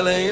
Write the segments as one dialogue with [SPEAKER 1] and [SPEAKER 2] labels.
[SPEAKER 1] Telling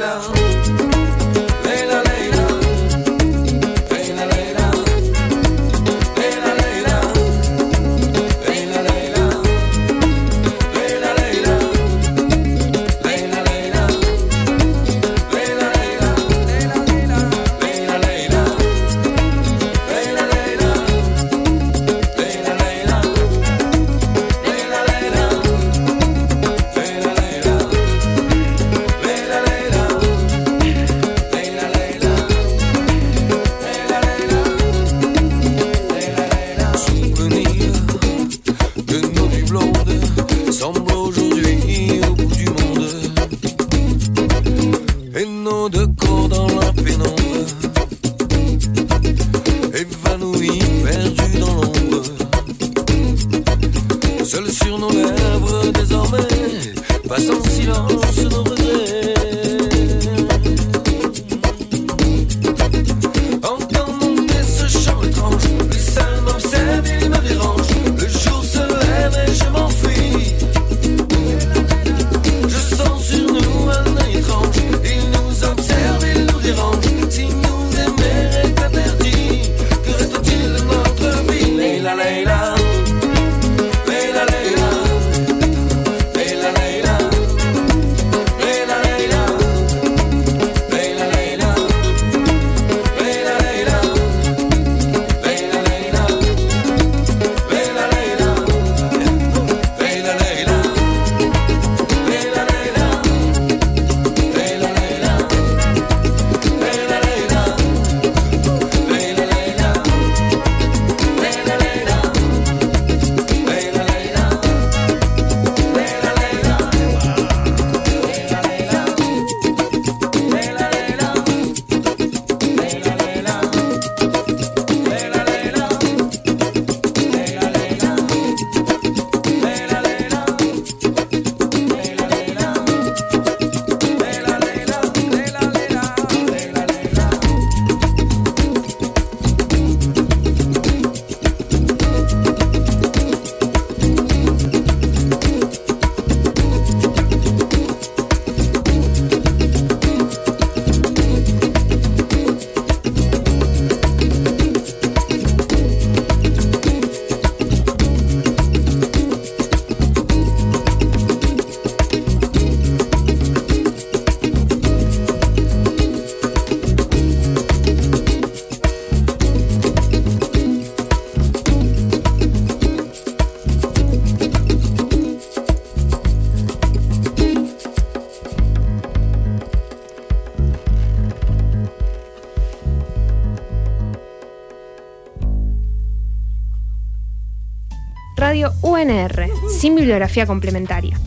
[SPEAKER 2] Radio UNR, sin bibliografía complementaria.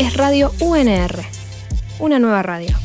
[SPEAKER 2] es Radio UNR, una nueva radio.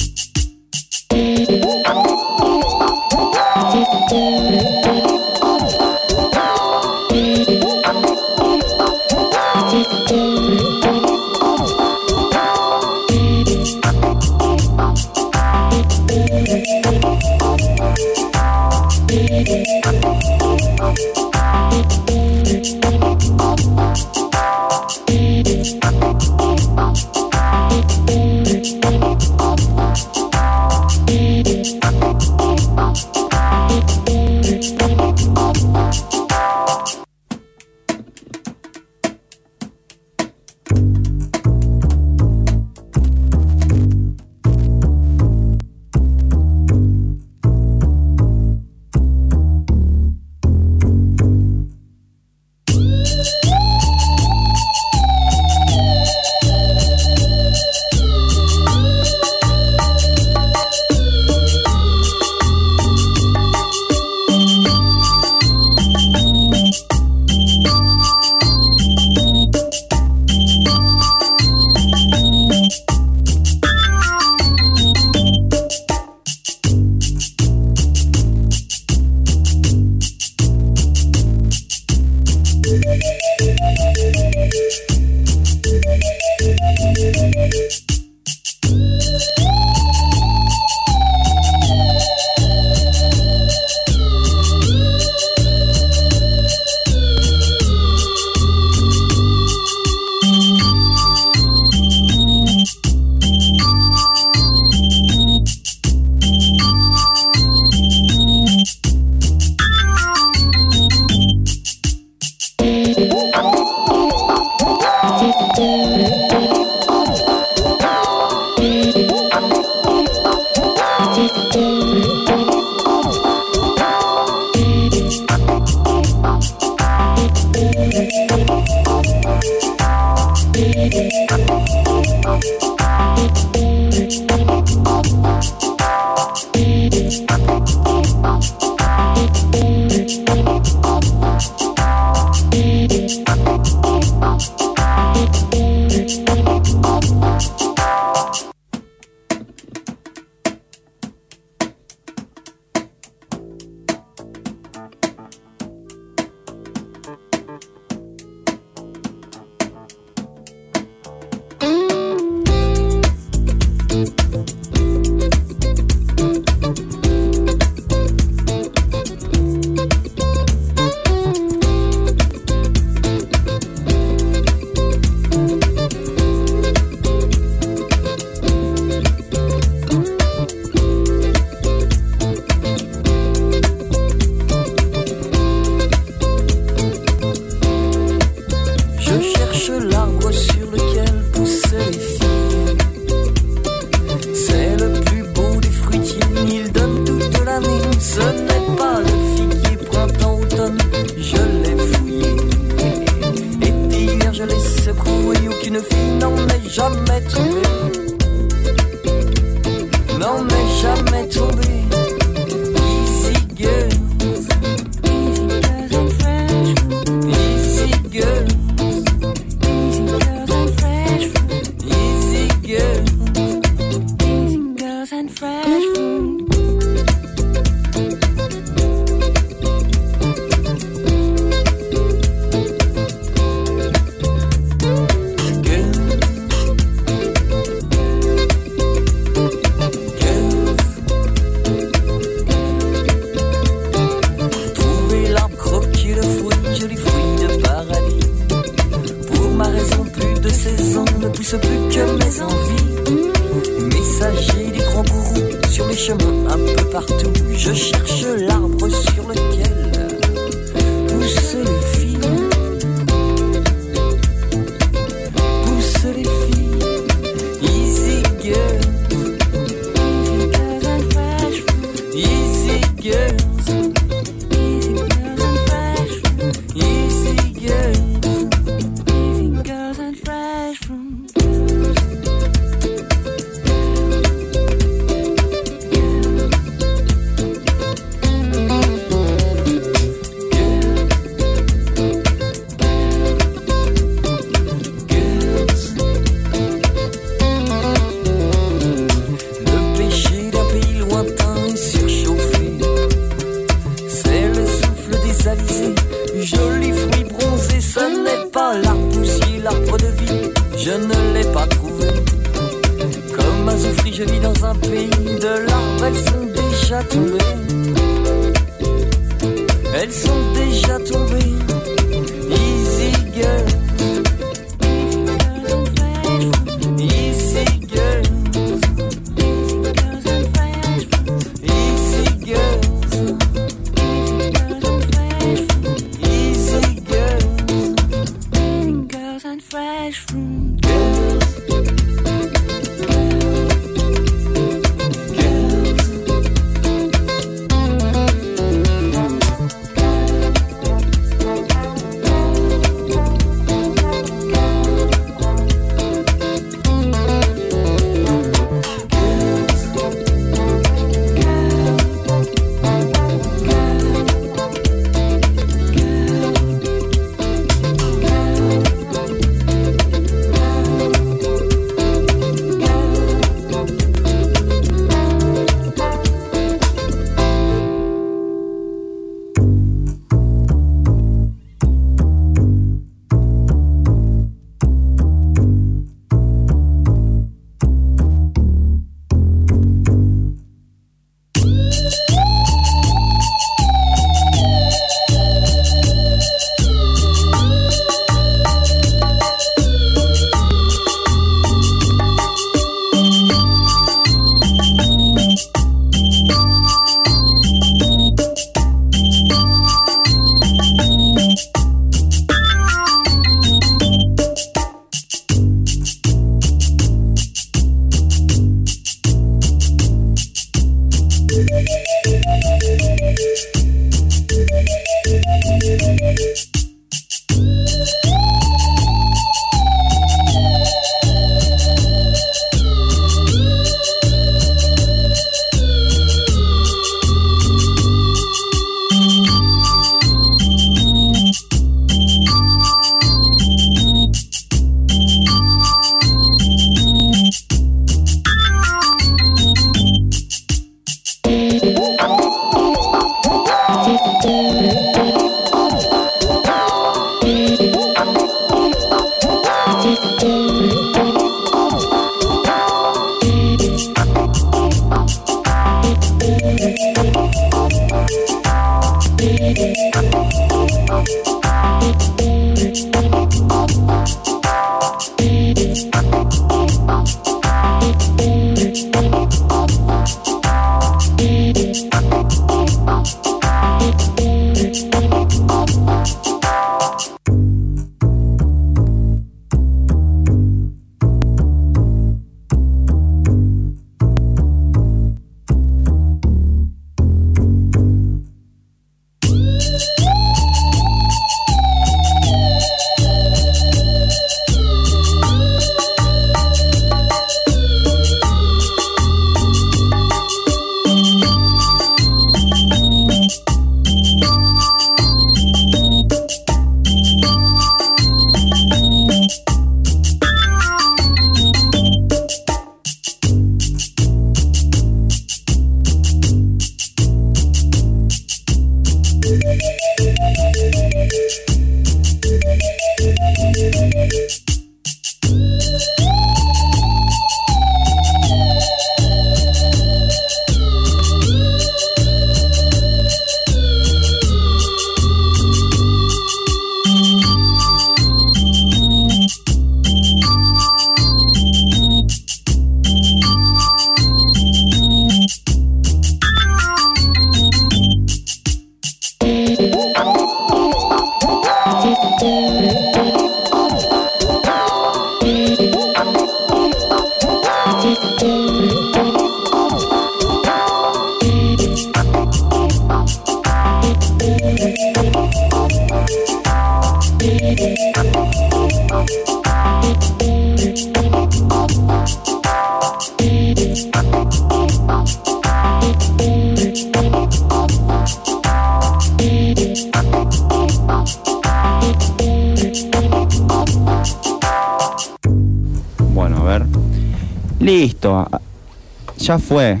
[SPEAKER 3] Ya fue.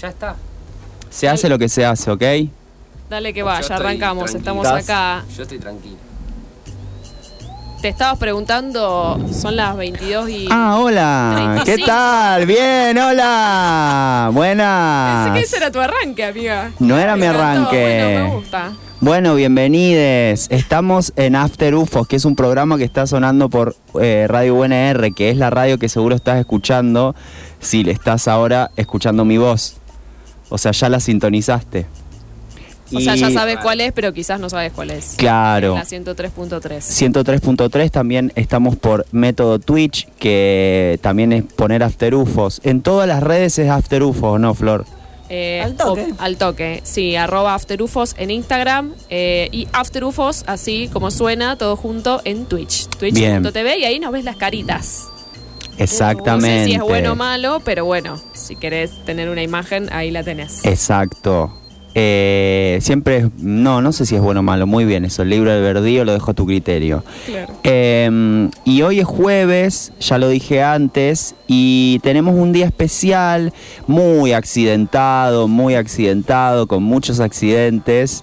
[SPEAKER 4] Ya está.
[SPEAKER 3] Se hace lo que se hace, ¿ok?
[SPEAKER 5] Dale que vaya, arrancamos, estamos
[SPEAKER 3] ¿Estás?
[SPEAKER 5] acá.
[SPEAKER 4] Yo estoy tranquilo.
[SPEAKER 5] te estabas preguntando, son las 22 y...
[SPEAKER 3] Ah, hola. ¿Qué
[SPEAKER 5] 35.
[SPEAKER 3] tal? Bien, hola.
[SPEAKER 5] Pensé
[SPEAKER 3] Buenas.
[SPEAKER 5] que ese era tu arranque, amiga.
[SPEAKER 3] No era mi
[SPEAKER 5] encantó,
[SPEAKER 3] arranque.
[SPEAKER 5] Bueno, me gusta.
[SPEAKER 3] Bueno, bienvenides. Estamos en After UFOs, que es un programa que está sonando por eh, Radio UNR, que es la radio que seguro estás escuchando si le estás ahora escuchando mi voz. O sea, ya la sintonizaste.
[SPEAKER 5] O sea, ya sabes cuál es, pero quizás no sabes cuál es.
[SPEAKER 3] Claro.
[SPEAKER 5] La 103.3.
[SPEAKER 3] 103.3 también estamos por método Twitch, que también es poner After UFOs. En todas las redes es After UFOs, ¿no, Flor?
[SPEAKER 5] Eh,
[SPEAKER 6] Al toque.
[SPEAKER 5] o- al toque, sí, arroba afterufos en Instagram eh, y afterufos, así como suena, todo junto en Twitch. Twitch.tv y ahí nos ves las caritas.
[SPEAKER 3] Exactamente.
[SPEAKER 5] No sé si es bueno o malo, pero bueno, si querés tener una imagen, ahí la tenés.
[SPEAKER 3] Exacto. Eh, siempre es, no, no sé si es bueno o malo, muy bien eso, el libro del verdío lo dejo a tu criterio.
[SPEAKER 5] Claro.
[SPEAKER 3] Eh, y hoy es jueves, ya lo dije antes, y tenemos un día especial, muy accidentado, muy accidentado, con muchos accidentes.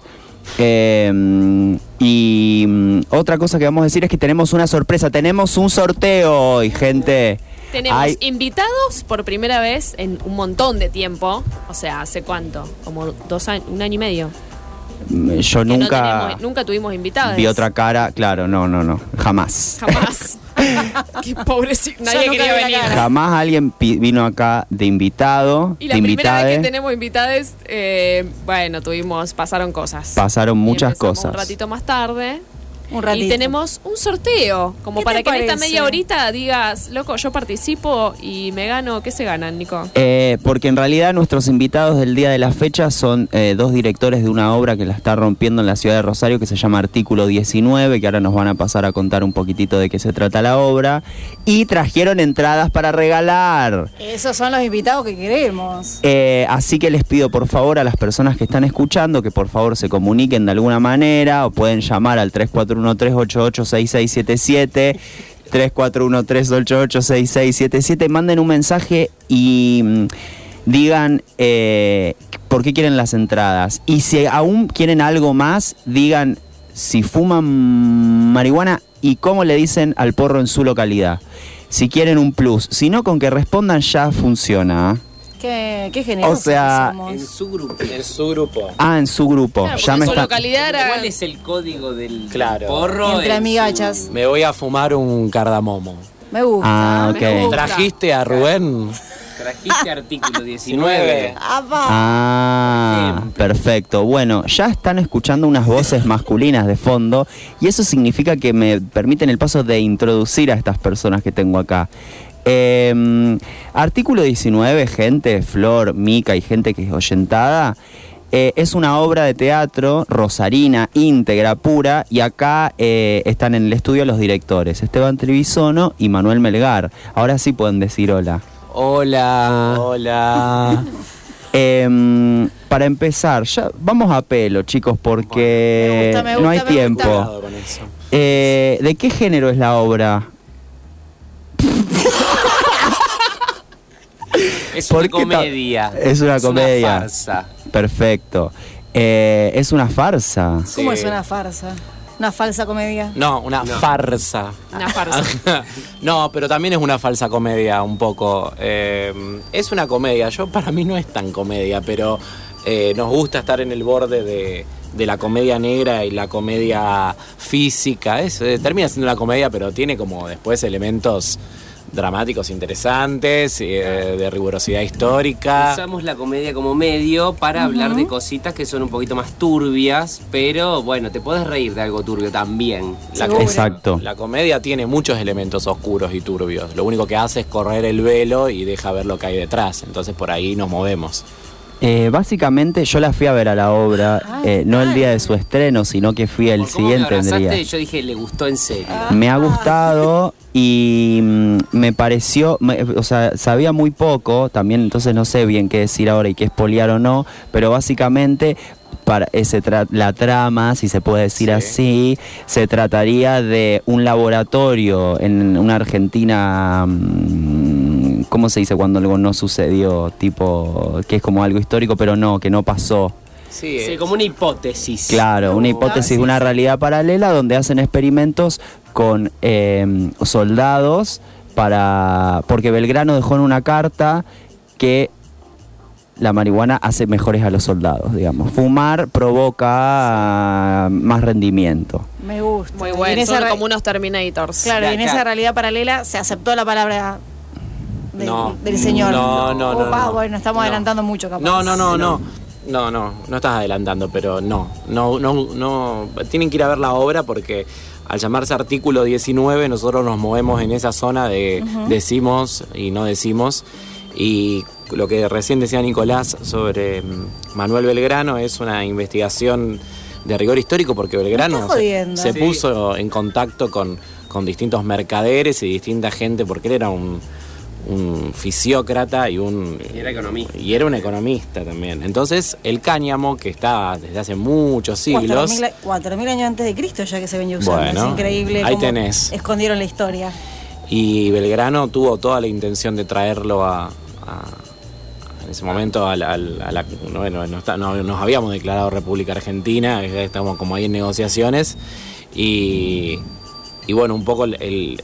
[SPEAKER 3] Eh, y mm, otra cosa que vamos a decir es que tenemos una sorpresa, tenemos un sorteo hoy, gente.
[SPEAKER 5] Tenemos
[SPEAKER 3] Hay-
[SPEAKER 5] invitados por primera vez en un montón de tiempo. O sea, ¿hace cuánto? Como dos años, un año y medio.
[SPEAKER 3] mm, yo
[SPEAKER 5] Que no
[SPEAKER 3] nunca
[SPEAKER 5] tenemos- nunca tuvimos invitados.
[SPEAKER 3] vi otra cara, claro, no, no, no, jamás.
[SPEAKER 5] Jamás. Qué pobrecito. Nadie quería venir.
[SPEAKER 6] cara.
[SPEAKER 3] Jamás alguien vino acá de invitado,
[SPEAKER 5] Y la
[SPEAKER 3] de
[SPEAKER 5] primera vez que tenemos invitados, eh, bueno, tuvimos, pasaron cosas.
[SPEAKER 3] Pasaron muchas cosas.
[SPEAKER 5] Un ratito más tarde.
[SPEAKER 6] Un ratito.
[SPEAKER 5] Y tenemos un sorteo, como
[SPEAKER 6] ¿Qué
[SPEAKER 5] para que en esta
[SPEAKER 6] parece?
[SPEAKER 5] media horita digas, loco, yo participo y me gano. ¿Qué se ganan, Nico?
[SPEAKER 3] Eh, porque en realidad nuestros invitados del día de la fecha son eh, dos directores de una obra que la está rompiendo en la ciudad de Rosario que se llama Artículo 19, que ahora nos van a pasar a contar un poquitito de qué se trata la obra. Y trajeron entradas para regalar.
[SPEAKER 6] Esos son los invitados que queremos.
[SPEAKER 3] Eh, así que les pido por favor a las personas que están escuchando que por favor se comuniquen de alguna manera o pueden llamar al 341-388-6677. 341-388-6677. Manden un mensaje y mm, digan eh, por qué quieren las entradas. Y si aún quieren algo más, digan si fuman marihuana y cómo le dicen al porro en su localidad. Si quieren un plus. Si no, con que respondan ya funciona.
[SPEAKER 6] Qué, qué
[SPEAKER 3] O sea,
[SPEAKER 6] que somos.
[SPEAKER 7] En su grupo. En su grupo.
[SPEAKER 3] Ah, en su grupo.
[SPEAKER 5] Claro,
[SPEAKER 3] ya
[SPEAKER 5] porque
[SPEAKER 3] me
[SPEAKER 5] en su
[SPEAKER 3] está...
[SPEAKER 5] localidad era...
[SPEAKER 4] ¿Cuál es el código del
[SPEAKER 7] Claro.
[SPEAKER 4] porro?
[SPEAKER 6] Entre
[SPEAKER 4] en
[SPEAKER 6] amigachas.
[SPEAKER 7] Me voy a fumar un cardamomo.
[SPEAKER 6] Me gusta.
[SPEAKER 3] Ah, ok.
[SPEAKER 5] Me gusta.
[SPEAKER 7] ¿Trajiste a Rubén?
[SPEAKER 4] Trajiste artículo 19.
[SPEAKER 6] Apa.
[SPEAKER 3] Ah, perfecto. Bueno, ya están escuchando unas voces masculinas de fondo y eso significa que me permiten el paso de introducir a estas personas que tengo acá. Eh, artículo 19, gente, Flor, Mica y gente que es oyentada. eh, es una obra de teatro rosarina, íntegra, pura, y acá eh, están en el estudio los directores, Esteban Trevisono y Manuel Melgar. Ahora sí pueden decir hola.
[SPEAKER 7] Hola. Hola.
[SPEAKER 3] Em, para empezar, ya vamos a pelo, chicos, porque
[SPEAKER 6] Me gusta, me
[SPEAKER 3] no hay tiempo. Eh, ¿De qué género es la obra?
[SPEAKER 4] Es
[SPEAKER 3] ¿Por
[SPEAKER 4] una comedia.
[SPEAKER 3] Es una comedia.
[SPEAKER 4] Una farsa.
[SPEAKER 3] Perfecto. Eh, es una farsa.
[SPEAKER 6] ¿Cómo
[SPEAKER 7] Sí.
[SPEAKER 6] es una farsa? Una falsa comedia.
[SPEAKER 7] No, una farsa.
[SPEAKER 5] Una farsa.
[SPEAKER 7] no, pero también es una falsa comedia un poco. Eh, es una comedia. Yo para mí no es tan comedia, pero eh, nos gusta estar en el borde de, de la comedia negra y la comedia física. Es, eh, termina siendo una comedia, pero tiene como después elementos dramáticos interesantes, eh, de rigurosidad histórica.
[SPEAKER 4] Usamos la comedia como medio para hablar de cositas que son un poquito más turbias, pero bueno, te puedes reír de algo turbio también.
[SPEAKER 7] La.
[SPEAKER 3] Exacto.
[SPEAKER 7] la comedia tiene muchos elementos oscuros y turbios. Lo único que hace es correr el velo y deja ver lo que hay detrás. Entonces por ahí nos movemos.
[SPEAKER 3] Eh, básicamente yo la fui a ver a la obra,
[SPEAKER 6] Ah,
[SPEAKER 3] eh, no el día de su estreno, sino que fui el
[SPEAKER 4] me
[SPEAKER 3] siguiente día.
[SPEAKER 4] yo dije, le gustó en serio.
[SPEAKER 3] Me ha gustado y mm, me pareció, me- o sea, sabía muy poco, también entonces no sé bien qué decir ahora y qué espoliar o no, pero básicamente para ese tra- la trama, si se puede decir
[SPEAKER 7] Sí.
[SPEAKER 3] así, se trataría de un laboratorio en una Argentina, mm, ¿cómo se dice cuando algo no sucedió? Tipo, que es como algo histórico, pero no, que no pasó.
[SPEAKER 7] Sí,
[SPEAKER 4] Sí,
[SPEAKER 7] es-
[SPEAKER 4] como una hipótesis.
[SPEAKER 3] Claro, una hipótesis, una realidad paralela donde hacen experimentos con eh, soldados para porque Belgrano dejó en una carta que la marihuana hace mejores a los soldados, digamos. Fumar provoca más rendimiento.
[SPEAKER 6] Me gusta.
[SPEAKER 5] Muy bueno,
[SPEAKER 6] esa
[SPEAKER 5] son como unos Terminators.
[SPEAKER 6] Claro, y en esa realidad paralela se aceptó la palabra del,
[SPEAKER 7] No.
[SPEAKER 6] del señor.
[SPEAKER 7] No, no, no,
[SPEAKER 6] Opa,
[SPEAKER 7] no.
[SPEAKER 6] bueno, estamos
[SPEAKER 7] No.
[SPEAKER 6] adelantando mucho, capaz.
[SPEAKER 7] No, no, no, no. No, no, no estás adelantando, pero no. No, no, no. Tienen que ir a ver la obra porque al llamarse artículo 19 nosotros nos movemos en esa zona de decimos y no decimos. Y lo que recién decía Nicolás sobre mm, Manuel Belgrano es una investigación de rigor histórico porque Belgrano se,
[SPEAKER 6] jodiendo.
[SPEAKER 7] se
[SPEAKER 4] Sí.
[SPEAKER 7] puso en contacto con, con distintos mercaderes y distinta gente porque él era un, un fisiócrata y un
[SPEAKER 4] Y era economista.
[SPEAKER 7] y era un economista también. Entonces, el cáñamo, que está desde hace muchos siglos.
[SPEAKER 6] 4.000 4.000 años antes de Cristo ya que se venía usando.
[SPEAKER 7] Bueno,
[SPEAKER 6] es increíble
[SPEAKER 7] ahí
[SPEAKER 6] cómo
[SPEAKER 7] tenés.
[SPEAKER 6] escondieron la historia.
[SPEAKER 7] Y Belgrano tuvo toda la intención de traerlo a. a- en ese momento a la, a la- a la- bueno, no está- no- nos habíamos declarado República Argentina, estamos como ahí en negociaciones. Y, y bueno, un poco el- el-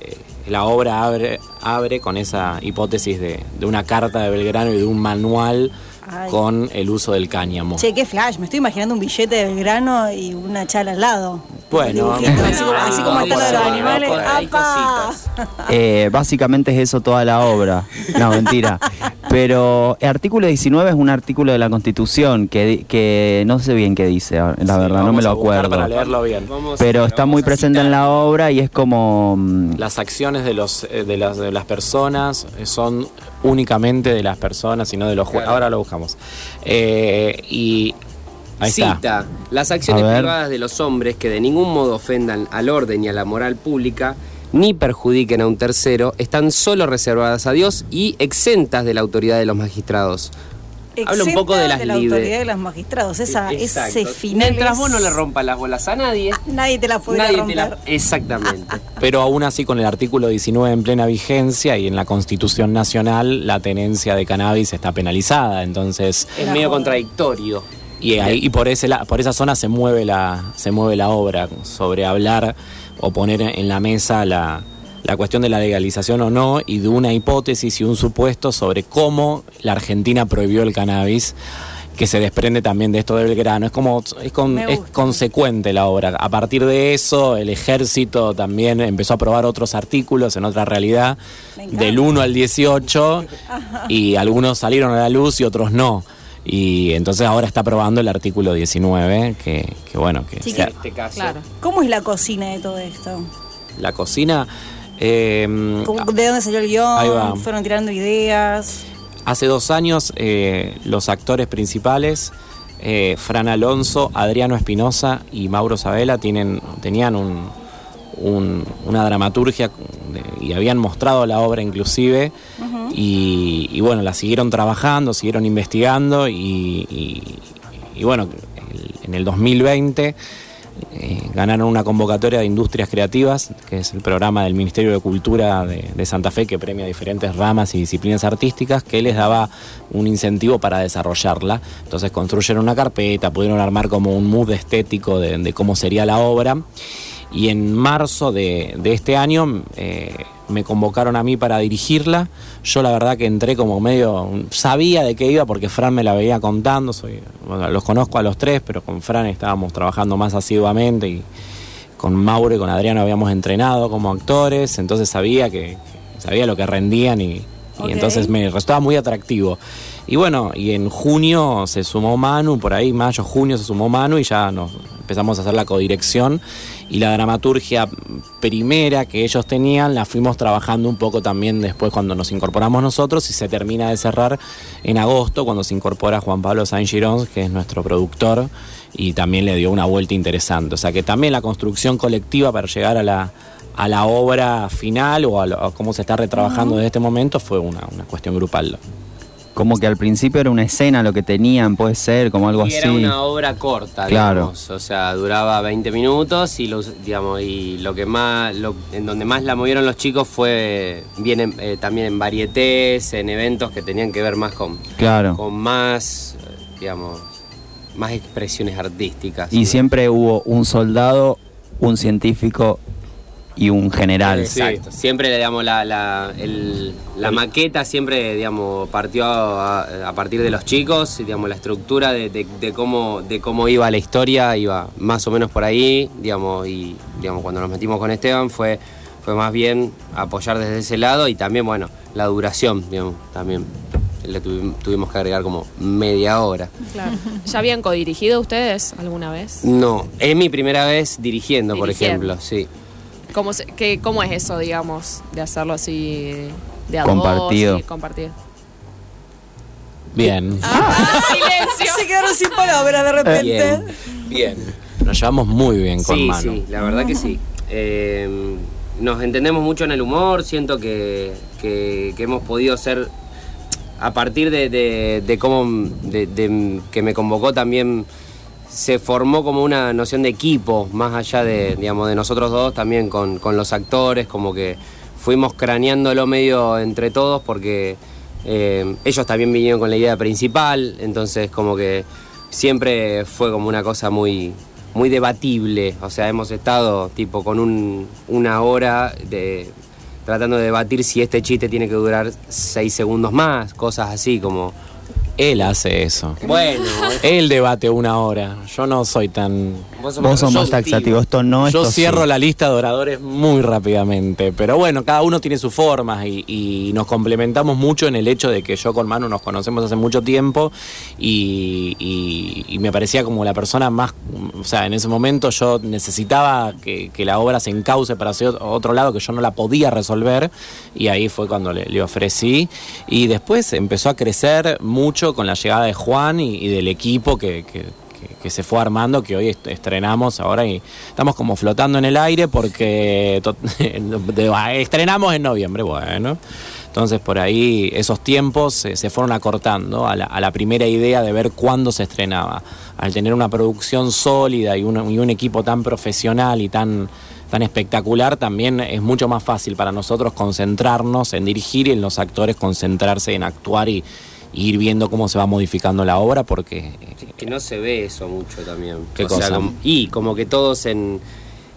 [SPEAKER 7] la obra abre, abre con esa hipótesis de, de una carta de Belgrano y de un manual
[SPEAKER 6] Ay.
[SPEAKER 7] con el uso del cáñamo.
[SPEAKER 6] Che, qué flash. Me estoy imaginando un billete de Belgrano y una chala al lado.
[SPEAKER 7] Bueno,
[SPEAKER 6] así, como- así como
[SPEAKER 4] no,
[SPEAKER 6] están los animales. ¡Apa!
[SPEAKER 3] Eh, básicamente es eso toda la obra. No, mentira. Pero el artículo 19 es un artículo de la Constitución que, di- que no sé bien qué dice, la
[SPEAKER 7] Sí,
[SPEAKER 3] verdad, no me lo acuerdo.
[SPEAKER 7] Para leerlo bien.
[SPEAKER 4] Vamos-
[SPEAKER 3] Pero está muy presente en la obra y es como... mm,
[SPEAKER 7] Las acciones de los eh, de las, de las personas eh, son únicamente de las personas y no de los jueces.
[SPEAKER 4] Claro.
[SPEAKER 7] Ahora lo buscamos. Eh, y ahí está.
[SPEAKER 4] Cita, las acciones privadas de los hombres que de ningún modo ofendan al orden y a la moral pública, ni perjudiquen a un tercero, están solo reservadas a Dios y exentas de la autoridad de los magistrados. Habla un poco de las
[SPEAKER 6] la
[SPEAKER 4] libre-
[SPEAKER 6] autoridad de los magistrados. Esa,
[SPEAKER 4] Exacto.
[SPEAKER 6] ese final.
[SPEAKER 4] Mientras
[SPEAKER 6] es-
[SPEAKER 4] vos no le rompas las bolas a nadie,
[SPEAKER 6] Nadie te la
[SPEAKER 4] nadie te
[SPEAKER 6] romper.
[SPEAKER 4] la... Exactamente.
[SPEAKER 7] Pero aún así con el artículo 19 en plena vigencia y en la Constitución Nacional la tenencia de cannabis está penalizada. Entonces,
[SPEAKER 4] es medio contradictorio.
[SPEAKER 7] Y ahí y por ese la- por esa zona se mueve la se mueve la obra sobre hablar o poner en la mesa la, la cuestión de la legalización o no y de una hipótesis y un supuesto sobre cómo la Argentina prohibió el cannabis que se desprende también de esto del Belgrano. Es como es, con- es consecuente la obra. A partir de eso, el ejército también empezó a aprobar otros artículos en otra realidad, del 1 al 18, y algunos salieron a la luz y otros no. Y entonces ahora está aprobando el artículo 19, que, que bueno, que
[SPEAKER 6] Sí,
[SPEAKER 7] sea-
[SPEAKER 6] que-
[SPEAKER 4] En este caso.
[SPEAKER 5] Claro.
[SPEAKER 6] ¿Cómo es la cocina de todo esto?
[SPEAKER 7] la cocina... eh,
[SPEAKER 6] ¿Cómo- ¿De dónde salió el guion?
[SPEAKER 7] Ahí va.
[SPEAKER 6] ¿Fueron tirando ideas?
[SPEAKER 7] Hace dos años eh, los actores principales, eh, Fran Alonso, Adriano Espinosa y Mauro Sabela, tienen, tenían un- un- una dramaturgia y habían mostrado la obra inclusive y, y bueno, la siguieron trabajando, siguieron investigando y, y- y bueno, en el 2020 eh, ganaron una convocatoria de industrias creativas, que es el programa del Ministerio de Cultura de, de Santa Fe que premia diferentes ramas y disciplinas artísticas, que les daba un incentivo para desarrollarla. Entonces construyeron una carpeta, pudieron armar como un mood estético de, de cómo sería la obra. Y en marzo de, de este año eh, me convocaron a mí para dirigirla. Yo la verdad que entré como medio, sabía de qué iba porque Fran me la veía contando. Soy, bueno, los conozco a los tres, pero con Fran estábamos trabajando más asiduamente y con Mauro y con Adriano habíamos entrenado como actores, entonces sabía que, sabía lo que rendían y, y entonces me resultaba muy atractivo. Y bueno, y en junio se sumó Manu, por ahí, mayo, junio se sumó Manu y ya nos empezamos a hacer la codirección y la dramaturgia primera que ellos tenían la fuimos trabajando un poco también después cuando nos incorporamos nosotros y se termina de cerrar en agosto cuando se incorpora Juan Pablo Saint Girons, que es nuestro productor y también le dio una vuelta interesante. O sea que también la construcción colectiva para llegar a la, a la obra final o a, lo- a cómo se está retrabajando desde este momento fue una, una cuestión grupal.
[SPEAKER 3] Como que al principio era una escena lo que tenían, puede ser, como algo
[SPEAKER 4] y
[SPEAKER 3] así.
[SPEAKER 4] era una obra corta,
[SPEAKER 3] Claro.
[SPEAKER 4] digamos. O sea, duraba 20 minutos y los, digamos, y lo que más, lo- en donde más la movieron los chicos fue bien en- eh, también en varietés, en eventos que tenían que ver más con,
[SPEAKER 3] Claro.
[SPEAKER 4] con más, digamos, más expresiones artísticas.
[SPEAKER 3] Y siempre hubo un soldado, un científico y un general.
[SPEAKER 4] Exacto. Siempre, digamos, la, la, el- la maqueta siempre, digamos, partió a, a partir de los chicos, digamos, la estructura de, de- de cómo, de cómo iba la historia iba más o menos por ahí, digamos, y digamos, cuando nos metimos con Esteban fue, fue más bien apoyar desde ese lado y también, bueno, la duración, digamos, también le tuvi- tuvimos que agregar como media hora.
[SPEAKER 5] Claro. ¿Ya habían codirigido ustedes alguna vez?
[SPEAKER 4] No, es mi primera vez dirigiendo, por ejemplo, sí.
[SPEAKER 5] ¿Cómo, se- qué- ¿Cómo es eso, digamos, de hacerlo así de a dos
[SPEAKER 3] Compartido.
[SPEAKER 5] y compartido?
[SPEAKER 7] Bien.
[SPEAKER 5] Silencio.
[SPEAKER 6] Se quedaron sin palabras de repente.
[SPEAKER 4] Bien, bien.
[SPEAKER 7] Nos llevamos muy bien con
[SPEAKER 4] sí,
[SPEAKER 7] Manu.
[SPEAKER 4] Sí, la verdad que sí. Eh, nos entendemos mucho en el humor, siento que, que- que hemos podido ser, a partir de, de- de cómo, de- de que me convocó también, se formó como una noción de equipo, más allá de, digamos, de nosotros dos, también con, con los actores, como que fuimos craneándolo medio entre todos porque eh, ellos también vinieron con la idea principal, entonces como que siempre fue como una cosa muy, muy debatible. O sea, hemos estado tipo con un- una hora de tratando de debatir si este chiste tiene que durar seis segundos más, cosas así como.
[SPEAKER 7] Él hace eso.
[SPEAKER 4] Bueno,
[SPEAKER 7] Él debate una hora. Yo no soy tan.
[SPEAKER 4] Vos
[SPEAKER 3] Vos sos más
[SPEAKER 4] yo-
[SPEAKER 3] taxativo, esto no, esto
[SPEAKER 7] Yo cierro
[SPEAKER 3] sí.
[SPEAKER 7] la lista de oradores muy rápidamente, pero bueno, cada uno tiene sus formas y, y nos complementamos mucho en el hecho de que yo con Manu nos conocemos hace mucho tiempo y, y- y me parecía como la persona más, o sea, en ese momento yo necesitaba que, que la obra se encauce para hacer otro lado que yo no la podía resolver y ahí fue cuando le, le ofrecí y después empezó a crecer mucho con la llegada de Juan y, y del equipo que- que- que, se fue armando, que hoy est- estrenamos ahora y estamos como flotando en el aire porque ah, estrenamos en noviembre, bueno. Entonces por ahí esos tiempos se, fueron acortando a la, primera idea de ver cuándo se estrenaba. Al tener una producción sólida y un, equipo tan profesional y tan, tan espectacular, también es mucho más fácil para nosotros concentrarnos en dirigir y en los actores concentrarse en actuar y ir viendo cómo se va modificando la obra porque
[SPEAKER 4] que no se ve eso mucho también.
[SPEAKER 7] ¿Qué
[SPEAKER 4] O sea,
[SPEAKER 7] cosa?
[SPEAKER 4] como- y como que todos en,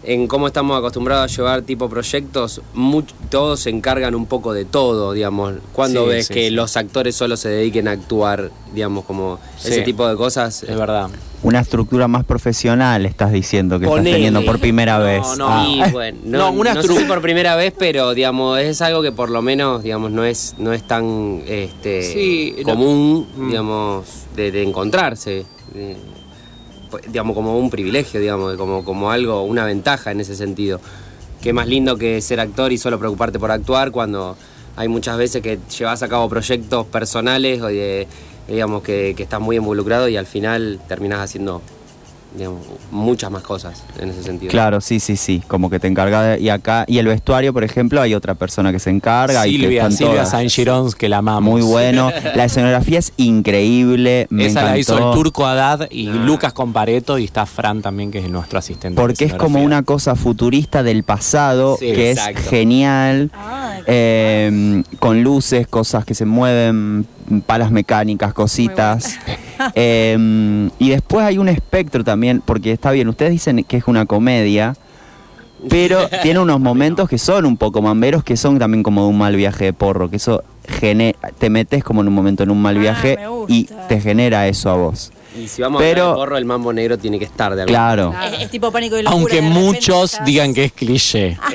[SPEAKER 4] en cómo estamos acostumbrados a llevar tipo proyectos, much- todos se encargan un poco de todo, digamos. Cuando
[SPEAKER 7] Sí,
[SPEAKER 4] ves
[SPEAKER 7] sí,
[SPEAKER 4] que
[SPEAKER 7] sí.
[SPEAKER 4] los actores solo se dediquen a actuar, digamos, como ese tipo de cosas.
[SPEAKER 7] es verdad.
[SPEAKER 3] Una estructura más profesional estás diciendo que
[SPEAKER 4] Ponele.
[SPEAKER 3] estás teniendo por primera
[SPEAKER 7] No,
[SPEAKER 3] vez.
[SPEAKER 7] no.
[SPEAKER 3] Ah.
[SPEAKER 4] Y bueno, no,
[SPEAKER 7] No, una
[SPEAKER 4] no sé si por primera vez, pero digamos, es algo que por lo menos, digamos, no es, no es tan este común,
[SPEAKER 7] Mm.
[SPEAKER 4] digamos, de, de encontrarse. Pues, digamos, como un privilegio, digamos, como, como algo, una ventaja en ese sentido. Qué más lindo que ser actor y solo preocuparte por actuar cuando hay muchas veces que llevas a cabo proyectos personales o digamos, que, que estás muy involucrado y al final terminas haciendo digamos, muchas más cosas en ese sentido.
[SPEAKER 3] Claro, sí, sí, sí. Como que te encarga de, y acá y el vestuario, por ejemplo, hay otra persona que se encarga y que
[SPEAKER 7] Silvia,
[SPEAKER 3] están
[SPEAKER 7] Silvia
[SPEAKER 3] todas.
[SPEAKER 7] Saint Girons, que la amamos.
[SPEAKER 3] Muy bueno. La escenografía es increíble. Me
[SPEAKER 7] Esa la hizo
[SPEAKER 3] encantó.
[SPEAKER 7] el Turco Haddad y
[SPEAKER 4] Ah.
[SPEAKER 7] Lucas Compareto y está Fran también, que es nuestro asistente.
[SPEAKER 3] Porque es como una cosa futurista del pasado
[SPEAKER 4] Sí,
[SPEAKER 3] que
[SPEAKER 4] exacto.
[SPEAKER 3] es genial.
[SPEAKER 6] Ah,
[SPEAKER 3] eh, con luces, cosas que se mueven, palas mecánicas, cositas. Eh, y después hay un espectro también, porque está bien, ustedes dicen que es una comedia, pero tiene unos momentos que son un poco mamberos, que son también como de un mal viaje de porro, que eso gene- te metes como en un momento en un mal
[SPEAKER 6] Ah,
[SPEAKER 3] viaje y te genera eso a vos.
[SPEAKER 4] Y si vamos
[SPEAKER 3] Pero-
[SPEAKER 4] a hablar de porro, el mambo negro tiene que estar de alguna
[SPEAKER 3] Claro.
[SPEAKER 6] Es, es tipo pánico y locura.
[SPEAKER 7] Aunque
[SPEAKER 6] de
[SPEAKER 7] muchos
[SPEAKER 6] estás-
[SPEAKER 7] digan que es cliché.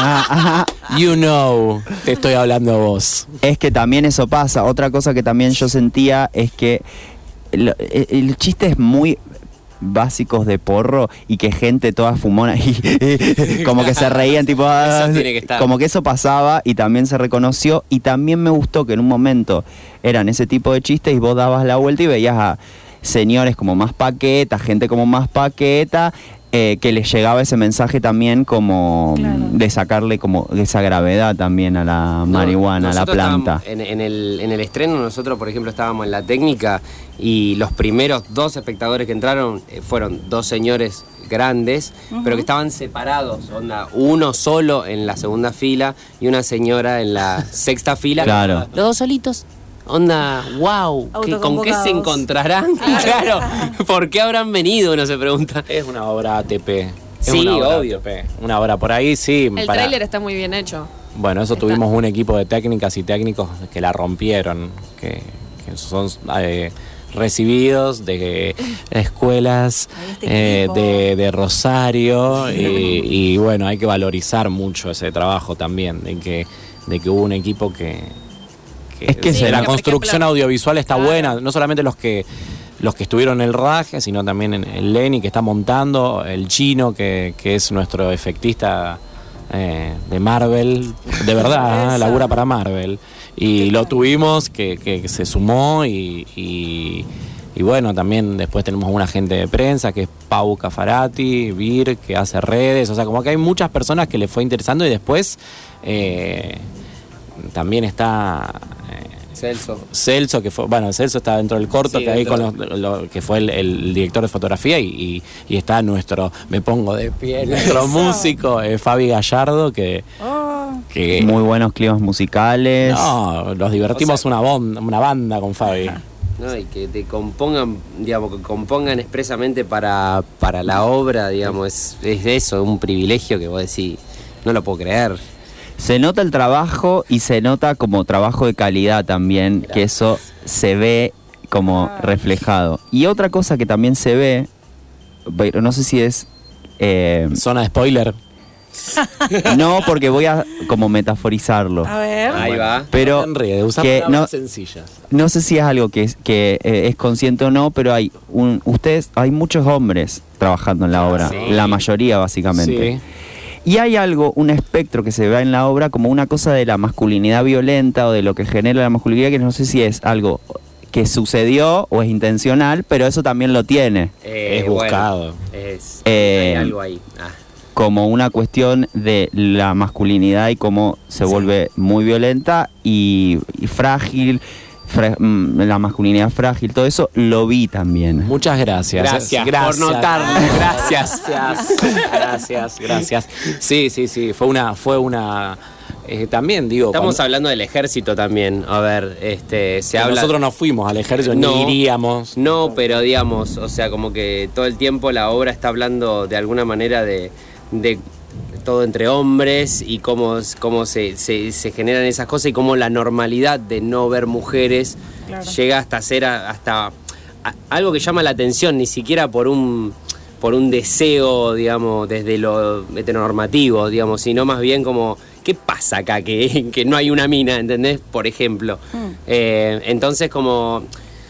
[SPEAKER 3] Ah.
[SPEAKER 7] You know, te estoy hablando a vos.
[SPEAKER 3] Es que también eso pasa. Otra cosa que también yo sentía es que el, el chiste es muy básicos de porro y que gente toda fumona y como que se reían tipo ah,
[SPEAKER 4] que
[SPEAKER 3] como que eso pasaba y también se reconoció y también me gustó que en un momento eran ese tipo de chistes y vos dabas la vuelta y veías a señores como más paqueta, gente como más paqueta eh, que les llegaba ese mensaje también como
[SPEAKER 6] Claro.
[SPEAKER 3] de sacarle como esa gravedad también a la
[SPEAKER 4] No,
[SPEAKER 3] marihuana, a la planta.
[SPEAKER 4] En, en el, en el estreno, nosotros, por ejemplo, estábamos en la técnica y los primeros dos espectadores que entraron eh, fueron dos señores grandes, pero que estaban separados. Onda, uno solo en la segunda fila y una señora en la sexta fila.
[SPEAKER 3] Claro.
[SPEAKER 4] Los dos solitos. Onda, wow, ¿con qué se encontrarán? claro, ¿por qué habrán venido? Uno se pregunta.
[SPEAKER 7] Es una obra ATP. Es
[SPEAKER 4] Sí,
[SPEAKER 7] una obra,
[SPEAKER 4] obvio.
[SPEAKER 7] Una hora por ahí, sí.
[SPEAKER 5] El
[SPEAKER 7] para-
[SPEAKER 5] tráiler está muy bien hecho.
[SPEAKER 7] Bueno, eso
[SPEAKER 5] Está.
[SPEAKER 7] tuvimos un equipo de técnicas y técnicos que la rompieron, que, que son eh, recibidos de escuelas
[SPEAKER 6] este
[SPEAKER 7] eh, de Rosario y, y bueno, hay que valorizar mucho ese trabajo también, de que, de que hubo un equipo que...
[SPEAKER 3] Es que
[SPEAKER 5] Sí,
[SPEAKER 7] la construcción
[SPEAKER 5] ejemplo,
[SPEAKER 7] audiovisual está
[SPEAKER 5] claro.
[SPEAKER 7] buena, no solamente los que los que estuvieron en el rodaje, sino también en el Lenny que está montando, el chino que, que es nuestro efectista eh, de Marvel, de verdad, ¿eh? labura para Marvel. Y lo tuvimos, que, que se sumó y, y- y bueno, también después tenemos un agente de prensa que es Pau Cafarati, Vir, que hace redes, o sea, como que hay muchas personas que le fue interesando y después eh, también está...
[SPEAKER 4] Celso.
[SPEAKER 7] Celso, que fue, bueno, Celso está dentro del corto,
[SPEAKER 4] Sí,
[SPEAKER 7] que ahí con los- lo- que fue el, el director de fotografía y, y- y está nuestro, me pongo de pie, nuestro músico, eh, Fabi Gallardo, que,
[SPEAKER 6] Oh,
[SPEAKER 7] que
[SPEAKER 3] Muy buenos climas musicales.
[SPEAKER 7] no, nos divertimos una banda con Fabi.
[SPEAKER 4] ¿no? Y que te compongan, digamos, que compongan expresamente para, para la obra, digamos, es, es eso, un privilegio que vos decís, no lo puedo creer.
[SPEAKER 3] Se nota el trabajo y se nota como trabajo de calidad también, que eso se ve como reflejado. Y otra cosa que también se ve, pero no sé si es... eh,
[SPEAKER 7] Zona de spoiler.
[SPEAKER 3] no, porque voy a como metaforizarlo.
[SPEAKER 6] a ver.
[SPEAKER 4] Ahí va.
[SPEAKER 3] Pero
[SPEAKER 7] No
[SPEAKER 3] que no,
[SPEAKER 7] sencillas.
[SPEAKER 3] no sé si es algo que es, que, eh, es consciente o no, pero hay un, ustedes, hay muchos hombres trabajando en la obra,
[SPEAKER 4] Sí.
[SPEAKER 3] la mayoría básicamente.
[SPEAKER 7] Sí.
[SPEAKER 3] Y hay algo, un espectro que se ve en la obra como una cosa de la masculinidad violenta o de lo que genera la masculinidad, que no sé si es algo que sucedió o es intencional, pero eso también lo tiene,
[SPEAKER 4] Eh,
[SPEAKER 7] Es
[SPEAKER 4] bueno,
[SPEAKER 7] buscado.
[SPEAKER 4] es,
[SPEAKER 3] Eh,
[SPEAKER 4] hay algo ahí. Ah.
[SPEAKER 3] como una cuestión de la masculinidad y cómo se vuelve muy violenta y, y frágil, la masculinidad frágil, todo eso lo vi también.
[SPEAKER 7] Muchas gracias.
[SPEAKER 4] Gracias,
[SPEAKER 7] Gracias.
[SPEAKER 4] por notarlo.
[SPEAKER 7] Gracias. Gracias. Gracias. Gracias. Sí, sí, sí. Fue una, fue una. eh, también digo.
[SPEAKER 4] Estamos
[SPEAKER 7] cuando-
[SPEAKER 4] hablando del ejército también. A ver, este, se habla.
[SPEAKER 7] Nosotros no fuimos al ejército,
[SPEAKER 4] No.
[SPEAKER 7] ni iríamos.
[SPEAKER 4] No, pero digamos, o sea, como que todo el tiempo la obra está hablando de alguna manera de, de todo entre hombres y cómo, cómo se, se- se generan esas cosas y cómo la normalidad de no ver mujeres
[SPEAKER 6] Claro.
[SPEAKER 4] llega hasta ser a- hasta a- algo que llama la atención, ni siquiera por un por un deseo, digamos, desde lo heteronormativo, digamos, sino más bien como, ¿qué pasa acá? Que, que no hay una mina, ¿entendés? Por ejemplo. Eh, entonces como...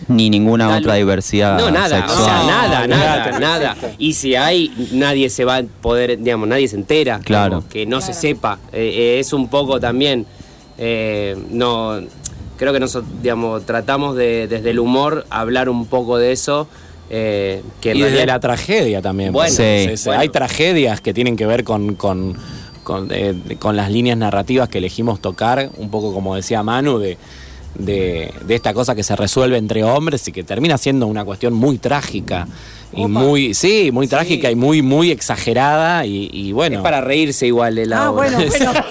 [SPEAKER 3] Ni ninguna
[SPEAKER 4] Dale.
[SPEAKER 3] otra diversidad
[SPEAKER 4] No, nada,
[SPEAKER 3] sexual.
[SPEAKER 4] o sea,
[SPEAKER 7] No,
[SPEAKER 4] nada, nada, nada. Y si hay, nadie se va a poder, digamos, nadie se entera.
[SPEAKER 3] Claro.
[SPEAKER 4] digamos, Que no se sepa. Eh, eh, es un poco también, eh, no, creo que nosotros, digamos, tratamos de, desde el humor, hablar un poco de eso. eh, que
[SPEAKER 7] y desde la tragedia también.
[SPEAKER 4] Bueno,
[SPEAKER 3] Sí.
[SPEAKER 7] Hay tragedias que tienen que ver con, con, con, eh, con las líneas narrativas que elegimos tocar, un poco como decía Manu, de, de, de esta cosa que se resuelve entre hombres y que termina siendo una cuestión muy trágica. Y muy, sí, muy trágica y muy, muy exagerada. Y, y bueno.
[SPEAKER 4] Es para reírse igual de la
[SPEAKER 6] Ah,
[SPEAKER 4] obra.
[SPEAKER 6] bueno, bueno.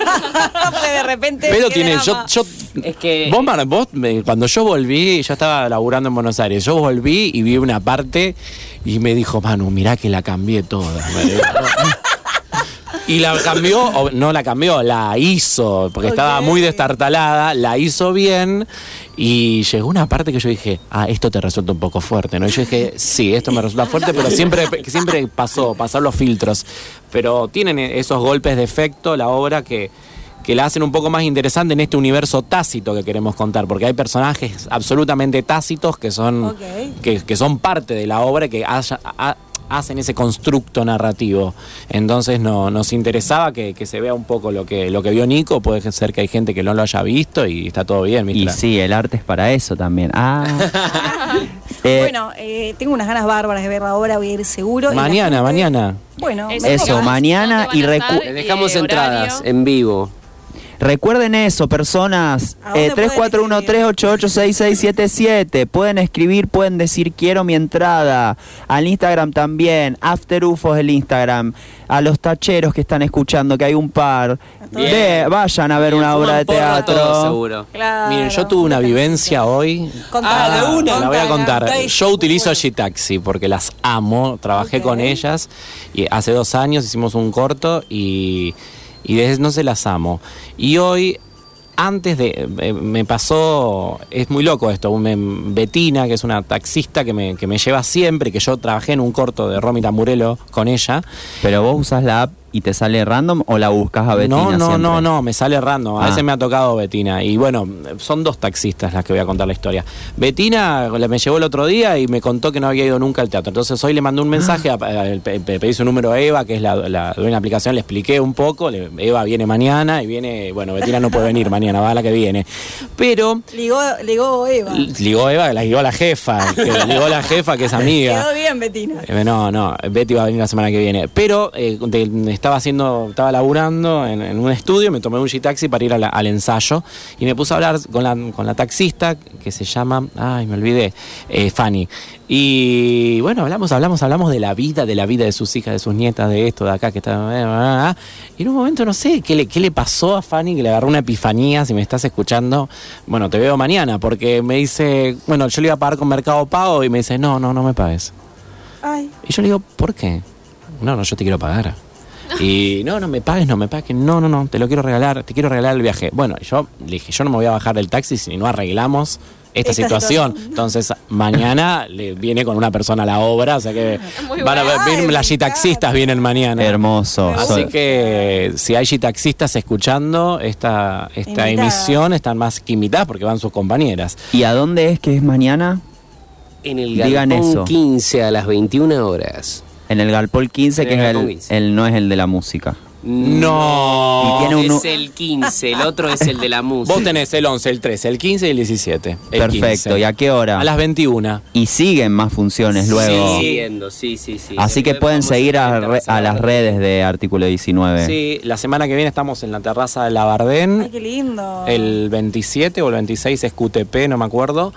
[SPEAKER 6] De repente.
[SPEAKER 7] Pero tiene, yo,
[SPEAKER 6] drama.
[SPEAKER 7] yo,
[SPEAKER 4] Es que-
[SPEAKER 7] vos, Mar- vos, me- cuando yo volví, yo estaba laburando en Buenos Aires, yo volví y vi una parte y me dijo, Manu, mirá que la cambié toda. Y la cambió, o no la cambió, la hizo, porque estaba muy destartalada, la hizo bien y llegó una parte que yo dije, ah, esto te resulta un poco fuerte, ¿no? Y yo dije, sí, esto me resulta fuerte, pero siempre, siempre pasó, pasaron los filtros. Pero tienen esos golpes de efecto la obra que, que la hacen un poco más interesante en este universo tácito que queremos contar, porque hay personajes absolutamente tácitos que son,
[SPEAKER 6] Ok.
[SPEAKER 7] que, que son parte de la obra y que haya- ha- hacen ese constructo narrativo. Entonces no, nos interesaba que, que se vea un poco lo que, lo que vio Nico, puede ser que hay gente que no lo haya visto y está todo bien.
[SPEAKER 3] Y
[SPEAKER 7] Mitra.
[SPEAKER 3] sí, el arte es para eso también. Ah. Eh,
[SPEAKER 6] Bueno, eh, tengo unas ganas bárbaras de ver la obra, voy a ir seguro. y
[SPEAKER 7] Mañana,
[SPEAKER 6] gente-
[SPEAKER 7] mañana.
[SPEAKER 6] Bueno,
[SPEAKER 5] Eso,
[SPEAKER 3] mañana
[SPEAKER 5] ¿Dónde
[SPEAKER 3] y recu-
[SPEAKER 4] dejamos
[SPEAKER 5] Eh,
[SPEAKER 4] entradas
[SPEAKER 5] horario.
[SPEAKER 4] en vivo.
[SPEAKER 3] Recuerden eso, personas.
[SPEAKER 6] ¿A dónde
[SPEAKER 3] Eh,
[SPEAKER 6] pueden
[SPEAKER 3] 341-388-6677. Pueden escribir, pueden decir quiero mi entrada. Al Instagram también. After UFOs el Instagram. A los tacheros que están escuchando, que hay un par. Ve, vayan a ver una obra de teatro.
[SPEAKER 4] seguro.
[SPEAKER 6] Claro.
[SPEAKER 7] Miren, yo tuve una vivencia hoy.
[SPEAKER 6] Contala,
[SPEAKER 7] Ah,
[SPEAKER 6] contala.
[SPEAKER 7] La voy a contar. Yo utilizo G-Taxi porque las amo. Trabajé con ellas y hace dos años hicimos un corto y, y desde no se las amo. Y hoy, antes de. eh, me pasó. Es muy loco esto. me- Betina, que es una taxista que me, que me lleva siempre, que yo trabajé en un corto de Romy Tamburello con ella.
[SPEAKER 3] Pero vos usás la app y te sale random o la buscas a Betina
[SPEAKER 7] No, no,
[SPEAKER 3] siempre?
[SPEAKER 7] no, no, me sale random. A
[SPEAKER 3] Ah.
[SPEAKER 7] veces me ha tocado Betina. Y bueno, son dos taxistas las que voy a contar la historia. Betina me llevó el otro día y me contó que no había ido nunca al teatro. Entonces hoy le mandé un mensaje, a, a- pe- pe- pedí su número a Eva, que es la, la dueña de la aplicación, le expliqué un poco. le- Eva viene mañana y viene, bueno, Betina no puede venir mañana, va a la que viene. Pero
[SPEAKER 6] Ligó, ligó Eva.
[SPEAKER 7] ligó Eva, la ligó la jefa, que ligó la jefa, que es amiga.
[SPEAKER 6] Quedó bien, Betina.
[SPEAKER 7] Eh, No, no, Betty va a venir la semana que viene. Pero eh, de- estaba haciendo, estaba laburando en, en un estudio, me tomé un G-Taxi para ir a la- al ensayo y me puse a hablar con la, con la taxista que se llama, ay, me olvidé, eh, Fanny. Y bueno, hablamos, hablamos, hablamos de la vida, de la vida de sus hijas, de sus nietas, de esto, de acá, que está... Y en un momento no sé qué le, qué le pasó a Fanny, que le agarró una epifanía, si me estás escuchando, bueno, te veo mañana, porque me dice, bueno, yo le iba a pagar con Mercado Pago y me dice, no, no, no me pagues.
[SPEAKER 6] Ay,
[SPEAKER 7] Y yo le digo, ¿por qué? No, no, yo te quiero pagar. Y no, no me pagues, no me pagues, no, no, no, te lo quiero regalar, te quiero regalar el viaje. Bueno, yo le dije, yo no me voy a bajar del taxi si no arreglamos esta,
[SPEAKER 6] Esta
[SPEAKER 7] situación.
[SPEAKER 6] situación.
[SPEAKER 7] Entonces, mañana le viene con una persona a la obra, o sea que
[SPEAKER 5] Muy
[SPEAKER 7] van a ver, las taxistas vienen mañana.
[SPEAKER 3] Hermoso.
[SPEAKER 7] Así
[SPEAKER 3] Soy-
[SPEAKER 7] que si hay taxistas escuchando esta, esta emisión, están más que invitadas porque van sus compañeras.
[SPEAKER 3] ¿Y a dónde es que es mañana?
[SPEAKER 4] En el
[SPEAKER 3] Digan
[SPEAKER 4] Galpón
[SPEAKER 3] eso.
[SPEAKER 4] 15 a las 21 horas.
[SPEAKER 3] En el Galpol 15,
[SPEAKER 4] En
[SPEAKER 3] que es el,
[SPEAKER 4] 15.
[SPEAKER 3] el- no es el de la música.
[SPEAKER 7] No.
[SPEAKER 3] Y tiene un
[SPEAKER 4] es el 15, el otro es el de la música.
[SPEAKER 7] Vos tenés el 11, el 13, el 15 y el 17. El
[SPEAKER 3] Perfecto.
[SPEAKER 7] 15.
[SPEAKER 3] ¿Y a qué hora?
[SPEAKER 7] A las 21.
[SPEAKER 3] Y siguen más funciones luego.
[SPEAKER 4] Sí, siguiendo, sí, sí, sí.
[SPEAKER 3] Así que pueden seguir a, re- a las redes de Artículo 19.
[SPEAKER 7] Sí, la semana que viene estamos en la terraza de la Bardén.
[SPEAKER 6] ay, qué lindo.
[SPEAKER 7] El 27 o el 26 es QTP, no me acuerdo.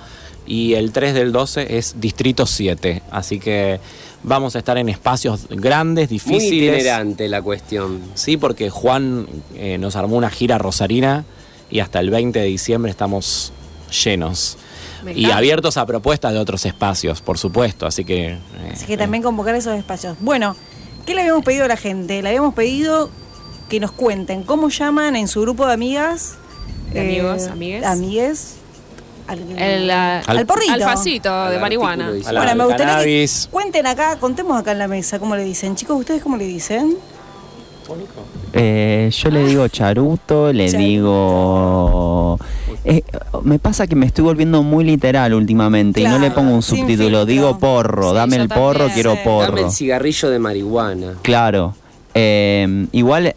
[SPEAKER 7] Y el 3 del 12 es Distrito 7. Así que vamos a estar en espacios grandes,
[SPEAKER 4] Muy
[SPEAKER 7] difíciles.
[SPEAKER 4] itinerante la cuestión.
[SPEAKER 7] Sí, porque Juan eh, nos armó una gira rosarina y hasta el 20 de diciembre estamos llenos. Y abiertos a propuestas de otros espacios, por supuesto. Así que. eh,
[SPEAKER 6] Así que también convocar esos espacios. Bueno, ¿qué le habíamos pedido a la gente? Le habíamos pedido que nos cuenten cómo llaman en su grupo de amigas. eh,
[SPEAKER 5] De amigos, amigues.
[SPEAKER 6] Amigues. Al,
[SPEAKER 5] El,
[SPEAKER 6] al porrito.
[SPEAKER 5] Al facito de marihuana.
[SPEAKER 4] dice.
[SPEAKER 6] Bueno, me gustaría
[SPEAKER 7] cannabis.
[SPEAKER 6] que cuenten acá, contemos acá en la mesa cómo le dicen. Chicos, ¿ustedes cómo le dicen?
[SPEAKER 3] Eh, yo le digo charuto, le digo... eh, me pasa que me estoy volviendo muy literal últimamente y no le pongo un subtítulo,
[SPEAKER 6] filtro.
[SPEAKER 3] digo porro,
[SPEAKER 5] Sí,
[SPEAKER 3] dame el porro, quiero porro.
[SPEAKER 4] Dame el cigarrillo de marihuana.
[SPEAKER 3] Claro. Eh, igual,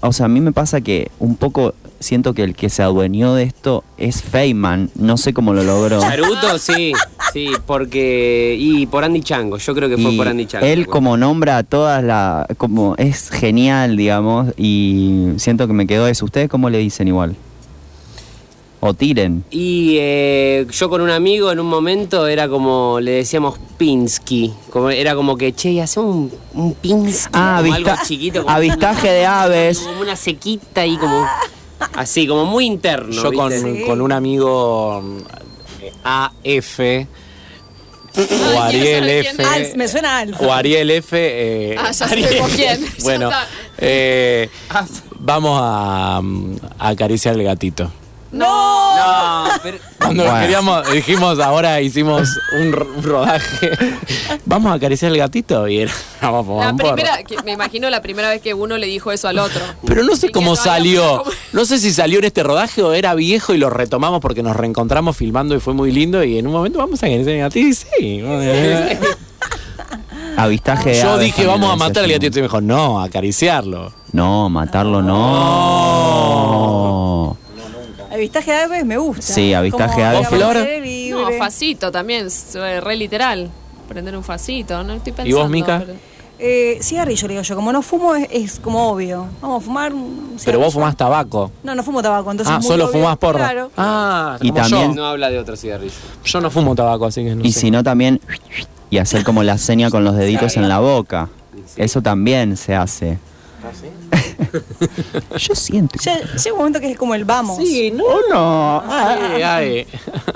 [SPEAKER 3] o sea, a mí me pasa que un poco siento que el que se adueñó de esto es Feynman. No sé cómo lo logró.
[SPEAKER 4] Charuto, sí, sí, porque. Y por Andy Chango, yo creo que fue
[SPEAKER 3] Y
[SPEAKER 4] por Andy Chango.
[SPEAKER 3] él como nombra a todas las... como es genial, digamos, y siento que me quedó eso. ¿Ustedes cómo le dicen igual? O tiren.
[SPEAKER 4] Y eh, yo con un amigo en un momento era como, le decíamos Pinsky. Como, era como que, che, hacemos un, un Pinsky.
[SPEAKER 3] Ah,
[SPEAKER 4] como
[SPEAKER 3] avista-
[SPEAKER 4] algo chiquito. como-
[SPEAKER 3] avistaje de aves.
[SPEAKER 4] Como una sequita y como. Así, como muy interno.
[SPEAKER 7] Yo con, con un amigo eh, AF o Ariel F.
[SPEAKER 5] quién
[SPEAKER 6] Alf, me suena Alf.
[SPEAKER 7] O Ariel F. eh,
[SPEAKER 5] Ah, ya
[SPEAKER 7] Ariel-
[SPEAKER 5] sabemos quién.
[SPEAKER 7] Bueno, eh, vamos a, a acariciar el gatito.
[SPEAKER 6] ¡No!
[SPEAKER 4] No, pero.
[SPEAKER 7] Cuando
[SPEAKER 3] Bueno.
[SPEAKER 7] queríamos, dijimos, ahora hicimos un, ro- un rodaje. Vamos a acariciar el gatito y era, vamos
[SPEAKER 5] La primera, que- me imagino la primera vez que uno le dijo eso al otro.
[SPEAKER 7] Pero no sé cómo salió.
[SPEAKER 5] como-
[SPEAKER 7] No sé si salió en este rodaje o era viejo y lo retomamos porque nos reencontramos filmando y fue muy lindo. Y en un momento vamos a el gatito y sí.
[SPEAKER 3] Avistaje de
[SPEAKER 7] Yo
[SPEAKER 3] aves
[SPEAKER 7] dije, vamos a matar al gatito. Y me dijo, no, acariciarlo.
[SPEAKER 3] No, matarlo no.
[SPEAKER 6] Avistaje de aves me gusta.
[SPEAKER 3] Sí, avistaje de aves.
[SPEAKER 6] la
[SPEAKER 7] ¿Vos, Flor?
[SPEAKER 5] No, facito también, re literal. Prender un facito, no estoy pensando.
[SPEAKER 7] ¿Y vos, Mica?
[SPEAKER 5] pero-
[SPEAKER 6] Eh, cigarrillo, le digo yo. Como no fumo, es, es como obvio. Vamos a fumar. un
[SPEAKER 7] Pero vos fumás tabaco.
[SPEAKER 6] No, no fumo tabaco. Entonces
[SPEAKER 7] Ah,
[SPEAKER 6] muy
[SPEAKER 7] solo
[SPEAKER 6] obvio.
[SPEAKER 7] fumás porro.
[SPEAKER 6] Claro.
[SPEAKER 7] Ah,
[SPEAKER 3] Y
[SPEAKER 7] como
[SPEAKER 3] también-
[SPEAKER 7] yo.
[SPEAKER 4] No habla de otro cigarrillo.
[SPEAKER 7] Yo no fumo tabaco, así que no
[SPEAKER 3] Y
[SPEAKER 7] sé.
[SPEAKER 3] si no, también. Y hacer como la seña con los deditos en la boca. Eso también se hace. Yo siento.
[SPEAKER 6] Ya llega un momento que es como el vamos.
[SPEAKER 7] Sí, no.
[SPEAKER 3] Oh, no.
[SPEAKER 7] Ay, ay.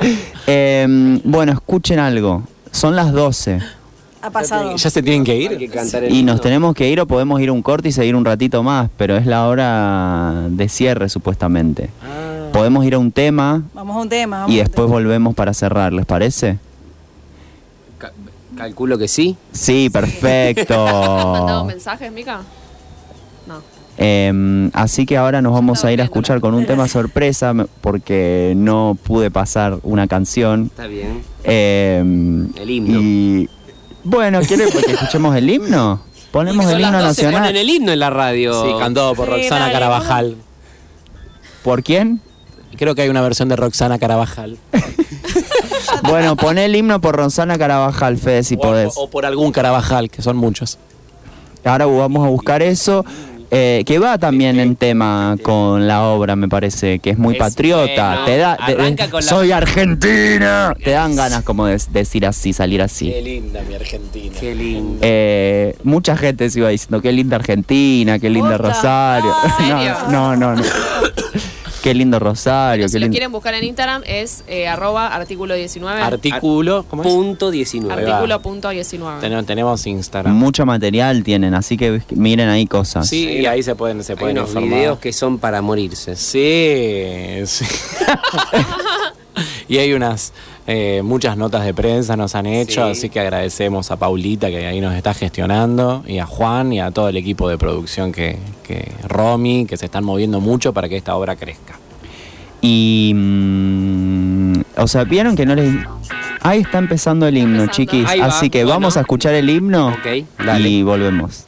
[SPEAKER 3] Em, bueno, escuchen algo. Son las 12.
[SPEAKER 6] Ha pasado.
[SPEAKER 7] ¿Ya se tienen que ir?
[SPEAKER 3] Y nos tenemos que ir o podemos ir a un corte y seguir un ratito más, pero es la hora de cierre supuestamente. Podemos ir a un tema
[SPEAKER 6] Vamos a un tema. vamos
[SPEAKER 3] y después
[SPEAKER 6] tema.
[SPEAKER 3] volvemos para cerrar, ¿les parece?
[SPEAKER 4] Ca- Calculo que sí.
[SPEAKER 3] Sí, perfecto.
[SPEAKER 5] ¿Mandado mensajes, Mica? No.
[SPEAKER 3] Em, así que ahora nos vamos a ir a escuchar con un tema sorpresa porque no pude pasar una canción.
[SPEAKER 4] Está bien.
[SPEAKER 3] Em,
[SPEAKER 4] El himno.
[SPEAKER 3] Y bueno, ¿quiere que escuchemos el himno? Ponemos el himno
[SPEAKER 4] 12,
[SPEAKER 3] nacional.
[SPEAKER 4] Ponen el himno en la radio.
[SPEAKER 7] Sí, cantado por
[SPEAKER 6] Sí,
[SPEAKER 7] Roxana
[SPEAKER 6] dale,
[SPEAKER 7] Carabajal.
[SPEAKER 3] ¿Por quién?
[SPEAKER 7] Creo que hay una versión de Roxana Carabajal.
[SPEAKER 3] Bueno, pon el himno por Rosana Carabajal, Fede, si
[SPEAKER 7] o,
[SPEAKER 3] podés.
[SPEAKER 7] o por algún Carabajal, que son muchos.
[SPEAKER 3] Ahora vamos a buscar eso. Eh, que va también en tema con la obra, me parece, que es muy
[SPEAKER 4] Es
[SPEAKER 3] patriota.
[SPEAKER 4] bueno.
[SPEAKER 3] Te da, te-
[SPEAKER 4] la-
[SPEAKER 3] soy argentina. Te dan ganas como de decir así, salir así.
[SPEAKER 7] Qué linda mi Argentina.
[SPEAKER 4] Qué lindo.
[SPEAKER 3] Eh, mucha gente se iba diciendo, qué linda Argentina, qué linda. Rosario.
[SPEAKER 6] Ah,
[SPEAKER 5] ¿en serio?
[SPEAKER 3] no, no, no. qué lindo Rosario.
[SPEAKER 5] si
[SPEAKER 3] qué
[SPEAKER 5] lo
[SPEAKER 3] lindo-
[SPEAKER 5] quieren buscar en Instagram es eh, arroba artículo 19.
[SPEAKER 7] Artículo. ¿Cómo es?
[SPEAKER 4] Punto 19.
[SPEAKER 7] va.
[SPEAKER 5] artículo punto 19.
[SPEAKER 7] Ten- tenemos Instagram.
[SPEAKER 3] Mucho material tienen, así que miren ahí cosas.
[SPEAKER 7] Sí, y ahí se pueden, se
[SPEAKER 4] Hay
[SPEAKER 7] pueden
[SPEAKER 4] unos
[SPEAKER 7] informar.
[SPEAKER 4] videos que son para morirse.
[SPEAKER 7] Sí, sí. y hay unas eh, muchas notas de prensa nos han hecho,
[SPEAKER 4] Sí.
[SPEAKER 7] así que agradecemos a Paulita que ahí nos está gestionando, y a Juan y a todo el equipo de producción que, que Romy, que se están moviendo mucho para que esta obra crezca.
[SPEAKER 3] Y. mm, o sea, vieron que no les. Ahí está empezando el himno,
[SPEAKER 5] empezando.
[SPEAKER 3] chiquis.
[SPEAKER 4] Va,
[SPEAKER 3] Así que
[SPEAKER 4] bueno.
[SPEAKER 3] vamos a escuchar el himno.
[SPEAKER 4] Ok, dale.
[SPEAKER 3] Y volvemos.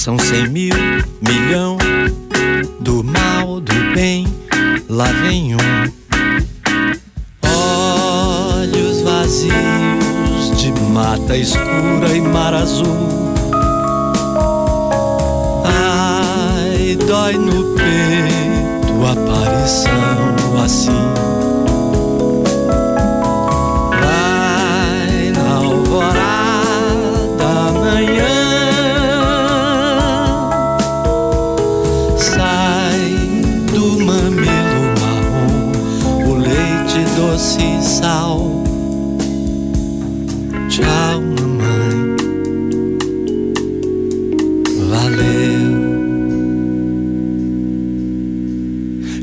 [SPEAKER 1] São cem mil, milhão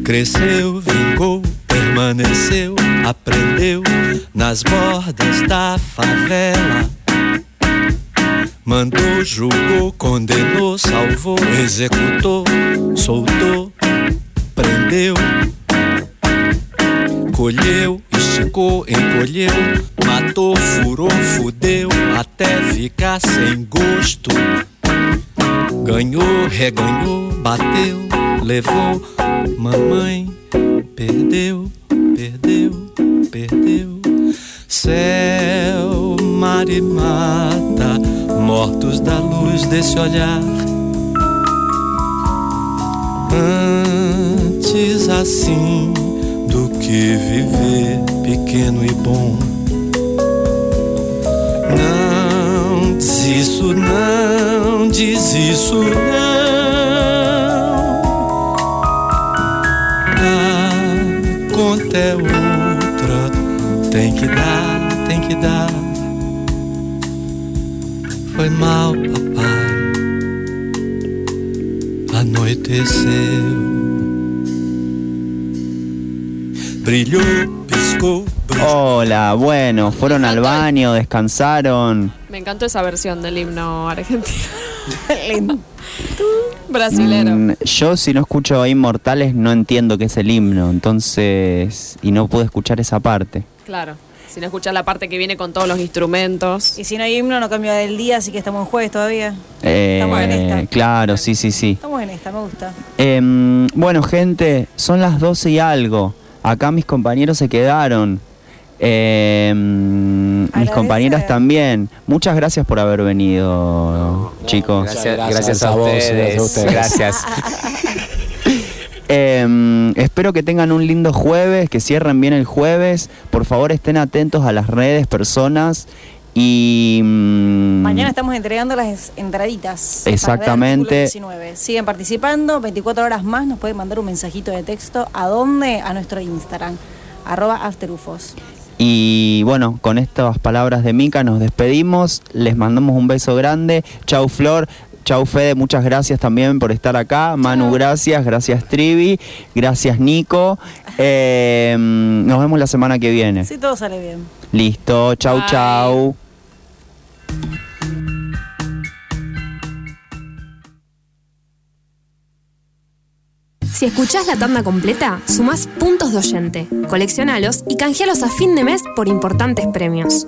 [SPEAKER 1] Cresceu, vingou, permaneceu, aprendeu nas bordas da favela. Mandou, julgou, condenou, salvou, executou, soltou, prendeu. Colheu, esticou, encolheu, matou, furou, fudeu, até ficar sem gosto. Ganhou, reganhou, bateu, levou, mamãe, perdeu, perdeu, perdeu. Céu, mar e mata, mortos da luz desse olhar. Antes assim do que viver pequeno e bom. Não diz isso, não diz isso, não. A conta é outra, tem que dar, tem que dar. Foi mal, papai. Anoiteceu. Brilló, piscó,
[SPEAKER 3] Hola, bueno, fueron al baño, descansaron.
[SPEAKER 5] Me encantó esa versión del himno argentino. Brasilero.
[SPEAKER 3] Mm, yo si no escucho a Inmortales no entiendo qué es el himno, entonces... Y no pude escuchar esa parte.
[SPEAKER 5] Claro. Si no escuchas la parte que viene con todos los instrumentos.
[SPEAKER 6] Y si no hay himno, no cambia del día, así que estamos en jueves todavía.
[SPEAKER 3] Eh,
[SPEAKER 6] Estamos en esta.
[SPEAKER 3] Claro, sí, sí, sí.
[SPEAKER 6] Estamos en esta, me gusta.
[SPEAKER 3] Em, bueno, gente, son las 12 y algo. Acá mis compañeros se quedaron. Em, mis compañeras también. Muchas gracias por haber venido, chicos.
[SPEAKER 4] Gracias,
[SPEAKER 7] Gracias
[SPEAKER 4] gracias a,
[SPEAKER 7] a vos,
[SPEAKER 4] ustedes.
[SPEAKER 7] gracias a ustedes.
[SPEAKER 4] Gracias.
[SPEAKER 3] Em, espero que tengan un lindo jueves, que cierren bien el jueves. Por favor, estén atentos a las redes, personas. Y. mm,
[SPEAKER 6] Mañana estamos entregando las entraditas.
[SPEAKER 3] Exactamente.
[SPEAKER 6] para el artículo 19. Siguen participando, 24 horas más nos pueden mandar un mensajito de texto. ¿A dónde? A nuestro Instagram, arroba afterufos.
[SPEAKER 3] Y bueno, con estas palabras de Mica nos despedimos. Les mandamos un beso grande. Chau, Flor. Chau, Fede. Muchas gracias también por estar acá. Manu, gracias. Gracias, Trivi. Gracias, Nico. Eh, nos vemos la semana que viene.
[SPEAKER 6] Si todo sale bien.
[SPEAKER 3] Listo. Chau,
[SPEAKER 5] Bye.
[SPEAKER 3] chau.
[SPEAKER 2] Si escuchás la tanda completa, sumás puntos de oyente. Coleccionalos y canjealos a fin de mes por importantes premios.